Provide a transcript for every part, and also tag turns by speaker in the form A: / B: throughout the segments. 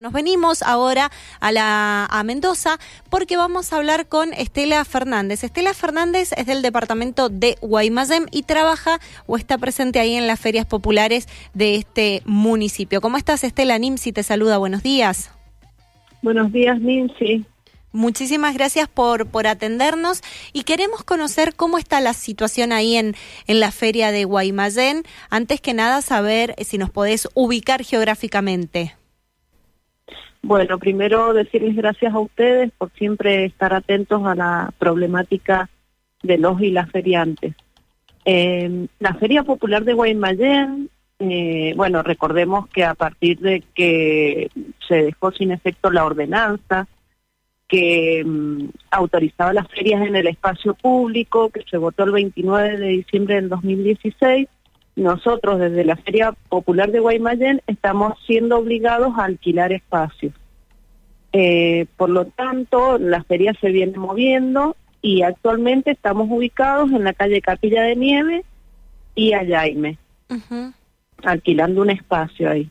A: Nos venimos ahora a la a Mendoza porque vamos a hablar con Estela Fernández. Estela Fernández es del departamento de Guaymallén y trabaja o está presente ahí en las ferias populares de este municipio. ¿Cómo estás, Estela? Nimsi te saluda. Buenos días.
B: Buenos días, Nimsi.
A: Muchísimas gracias por, por atendernos y queremos conocer cómo está la situación ahí en, en la feria de Guaymallén. Antes que nada, saber si nos podés ubicar geográficamente.
B: Bueno, primero decirles gracias a ustedes por siempre estar atentos a la problemática de los y las feriantes. Eh, la Feria Popular de Guaymallén, eh, bueno, recordemos que a partir de que se dejó sin efecto la ordenanza que mm, autorizaba las ferias en el espacio público, que se votó el 29 de diciembre del 2016, nosotros desde la Feria Popular de Guaymallén estamos siendo obligados a alquilar espacios. Eh, por lo tanto, la feria se viene moviendo y actualmente estamos ubicados en la calle Capilla de Nieve y Ayaime, alquilando un espacio ahí.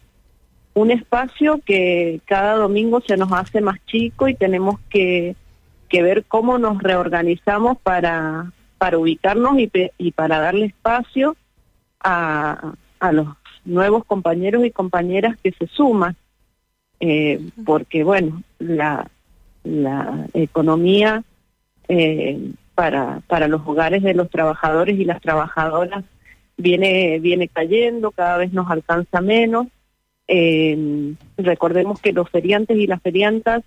B: Un espacio que cada domingo se nos hace más chico y tenemos que, que ver cómo nos reorganizamos para, para ubicarnos y, y para darle espacio a, a los nuevos compañeros y compañeras que se suman, eh, porque bueno, la, la economía eh, para, para los hogares de los trabajadores y las trabajadoras viene, viene cayendo, cada vez nos alcanza menos. Eh, recordemos que los feriantes y las feriantas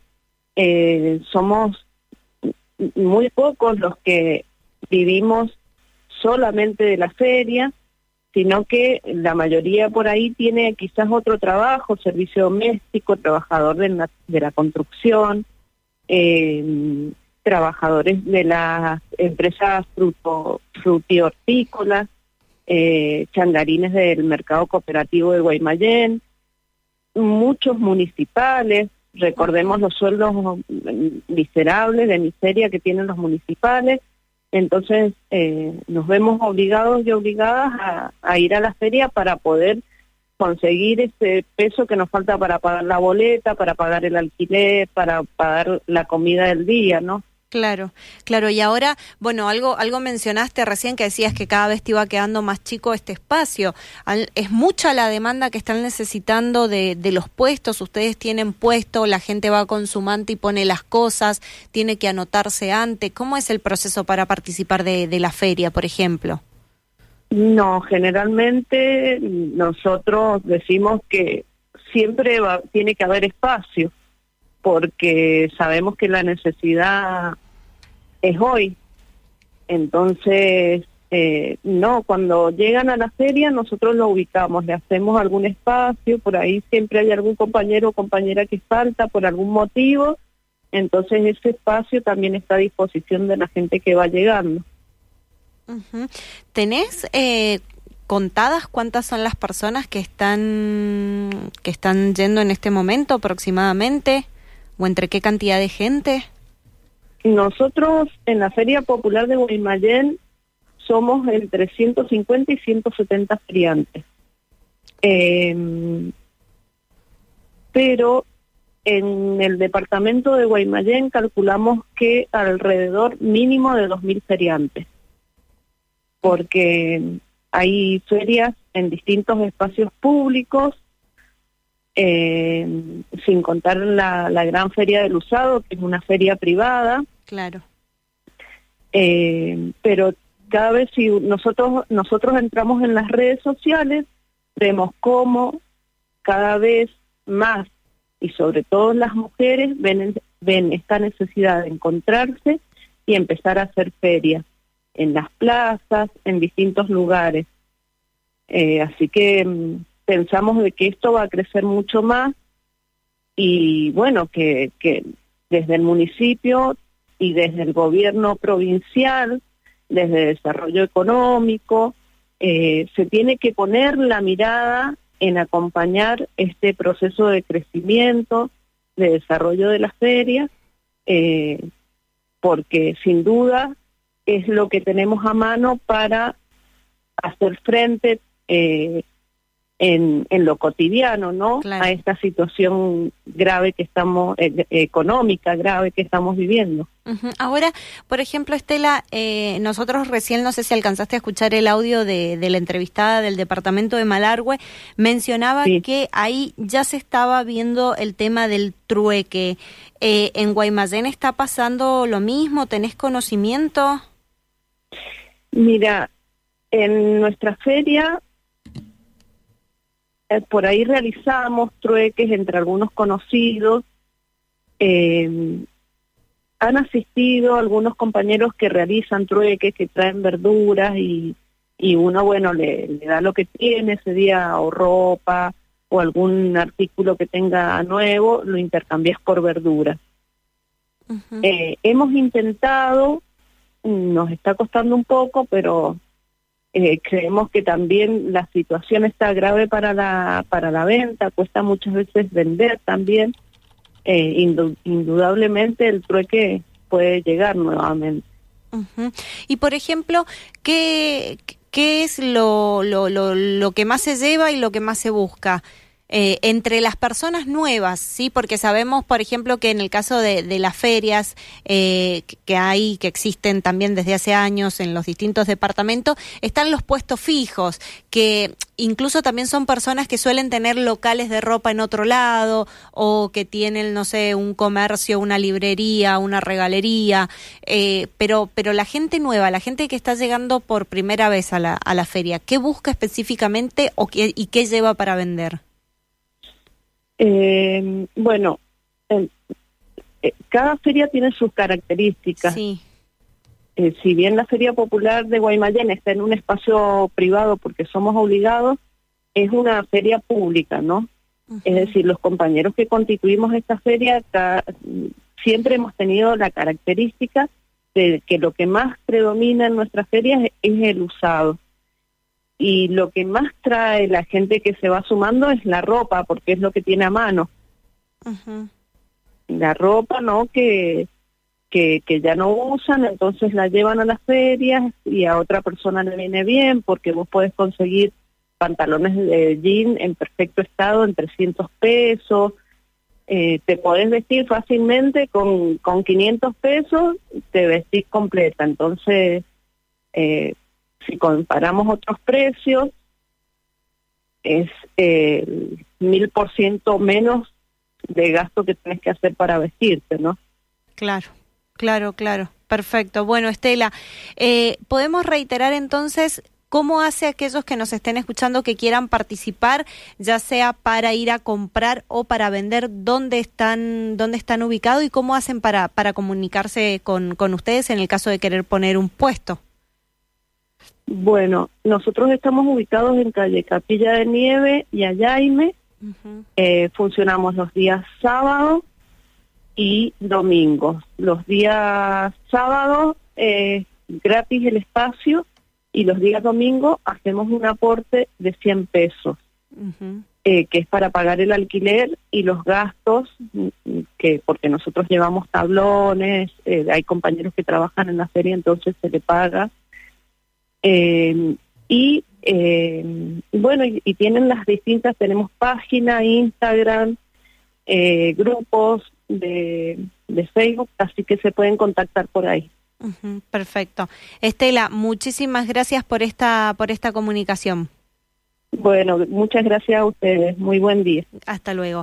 B: somos muy pocos los que vivimos solamente de la feria, sino que la mayoría por ahí tiene quizás otro trabajo, servicio doméstico, trabajador de la, de la construcción, eh, trabajadores de las empresas fruto, frutihortícolas, eh, changarines del mercado cooperativo de Guaymallén, muchos municipales, recordemos los sueldos miserables de miseria que tienen los municipales, entonces eh, nos vemos obligados y obligadas a, ir a la feria para poder conseguir ese peso que nos falta para pagar la boleta, para pagar el alquiler, para pagar la comida del día, ¿no?
A: Claro, claro. Y ahora, bueno, algo, algo mencionaste recién que decías que cada vez te iba quedando más chico este espacio. Es mucha la demanda que están necesitando de, de los puestos. Ustedes tienen puesto, la gente va con su manta y pone las cosas, tiene que anotarse antes. ¿Cómo es el proceso para participar de, de la feria, por ejemplo?
B: No, generalmente nosotros decimos que siempre va, tiene que haber espacio porque sabemos que la necesidad es hoy. Entonces, eh, no, cuando llegan a la feria nosotros lo ubicamos, le hacemos algún espacio, por ahí siempre hay algún compañero o compañera que falta por algún motivo, entonces ese espacio también está a disposición de la gente que va llegando.
A: ¿Tenés eh, contadas cuántas son las personas que están que están yendo en este momento aproximadamente? O entre qué cantidad de gente?
B: Nosotros en la Feria Popular de Guaymallén somos entre 150 y 170 feriantes. Eh, pero en el departamento de Guaymallén calculamos que alrededor mínimo de 2.000 feriantes, porque hay ferias en distintos espacios públicos eh, sin contar la, la, gran feria del usado, que es una feria privada.
A: Claro.
B: Eh, pero cada vez si nosotros nosotros entramos en las redes sociales, vemos cómo cada vez más y sobre todo las mujeres ven, ven esta necesidad de encontrarse y empezar a hacer ferias en las plazas, en distintos lugares. Eh, así que mm, pensamos de que esto va a crecer mucho más y bueno, que, desde el municipio y desde el gobierno provincial, desde desarrollo económico, eh, se tiene que poner la mirada en acompañar este proceso de crecimiento, de desarrollo de las ferias, eh, porque sin duda es lo que tenemos a mano para hacer frente eh, en, en lo cotidiano, ¿no?
A: Claro.
B: A esta situación grave que estamos, eh, económica grave que estamos viviendo.
A: Ujú. Ahora, por ejemplo, Estela, eh, nosotros recién, no sé si alcanzaste a escuchar el audio de, de la entrevistada del departamento de Malargüe, mencionaba
B: Sí.
A: que ahí ya se estaba viendo el tema del trueque. Eh, ¿En Guaymallén está pasando lo mismo? ¿Tenés conocimiento?
B: Mira, en nuestra feria eh, por ahí realizamos trueques entre algunos conocidos. Eh, han asistido algunos compañeros que realizan trueques, que traen verduras y, y uno, bueno, le, le da lo que tiene ese día o ropa o algún artículo que tenga nuevo, lo intercambias por verduras. Eh, hemos intentado, nos está costando un poco, pero eh, creemos que también la situación está grave para la para la venta, cuesta muchas veces vender también. Eh, indu- indudablemente el trueque puede llegar nuevamente.
A: Y por ejemplo, ¿qué, qué es lo, lo, lo, lo que más se lleva y lo que más se busca? Eh, entre las personas nuevas, sí, porque sabemos, por ejemplo, que en el caso de, las ferias eh, que- que hay, que existen también desde hace años en los distintos departamentos, están los puestos fijos, que incluso también son personas que suelen tener locales de ropa en otro lado o que tienen, no sé, un comercio, una librería, una regalería, eh, pero, pero la gente nueva, la gente que está llegando por primera vez a la, a la feria, ¿qué busca específicamente o qué, y qué lleva para vender?
B: Eh, bueno, eh, cada feria tiene sus características.
A: Sí,
B: Eh, si bien la Feria Popular de Guaymallén está en un espacio privado porque somos obligados, es una feria pública, ¿no? Es decir, los compañeros que constituimos esta feria ca- siempre hemos tenido la característica de que lo que más predomina en nuestras ferias es, es el usado. Y lo que más trae la gente que se va sumando es la ropa, porque es lo que tiene a mano. La ropa, ¿no? Que, que, que ya no usan, entonces la llevan a las ferias y a otra persona le viene bien porque vos podés conseguir pantalones de jean en perfecto estado en 300 pesos, eh, te podés vestir fácilmente con, con 500 pesos, te vestís completa. Entonces, eh, si comparamos otros precios, es eh, mil por ciento menos de gasto que tienes que hacer para vestirte, ¿no?
A: Claro, claro, claro. Perfecto. Bueno, Estela, eh, podemos reiterar entonces cómo hace aquellos que nos estén escuchando que quieran participar, ya sea para ir a comprar o para vender, dónde están, dónde están ubicados y cómo hacen para, para comunicarse con, con ustedes en el caso de querer poner un puesto.
B: Bueno, nosotros estamos ubicados en calle Capilla de Nieve y Ayaime. Eh, funcionamos los días sábados y domingos. Los días sábados eh, gratis el espacio y los días domingos hacemos un aporte de 100 pesos, eh, que es para pagar el alquiler y los gastos, mm, mm, que porque nosotros llevamos tablones, eh, hay compañeros que trabajan en la feria, entonces se le paga. Eh, y eh, bueno, y, y tienen las distintas, tenemos página, Instagram, eh, grupos de, de Facebook, así que se pueden contactar por ahí.
A: Perfecto. Estela, muchísimas gracias por esta, por esta comunicación.
B: Bueno, muchas gracias a ustedes, muy buen día.
A: Hasta luego.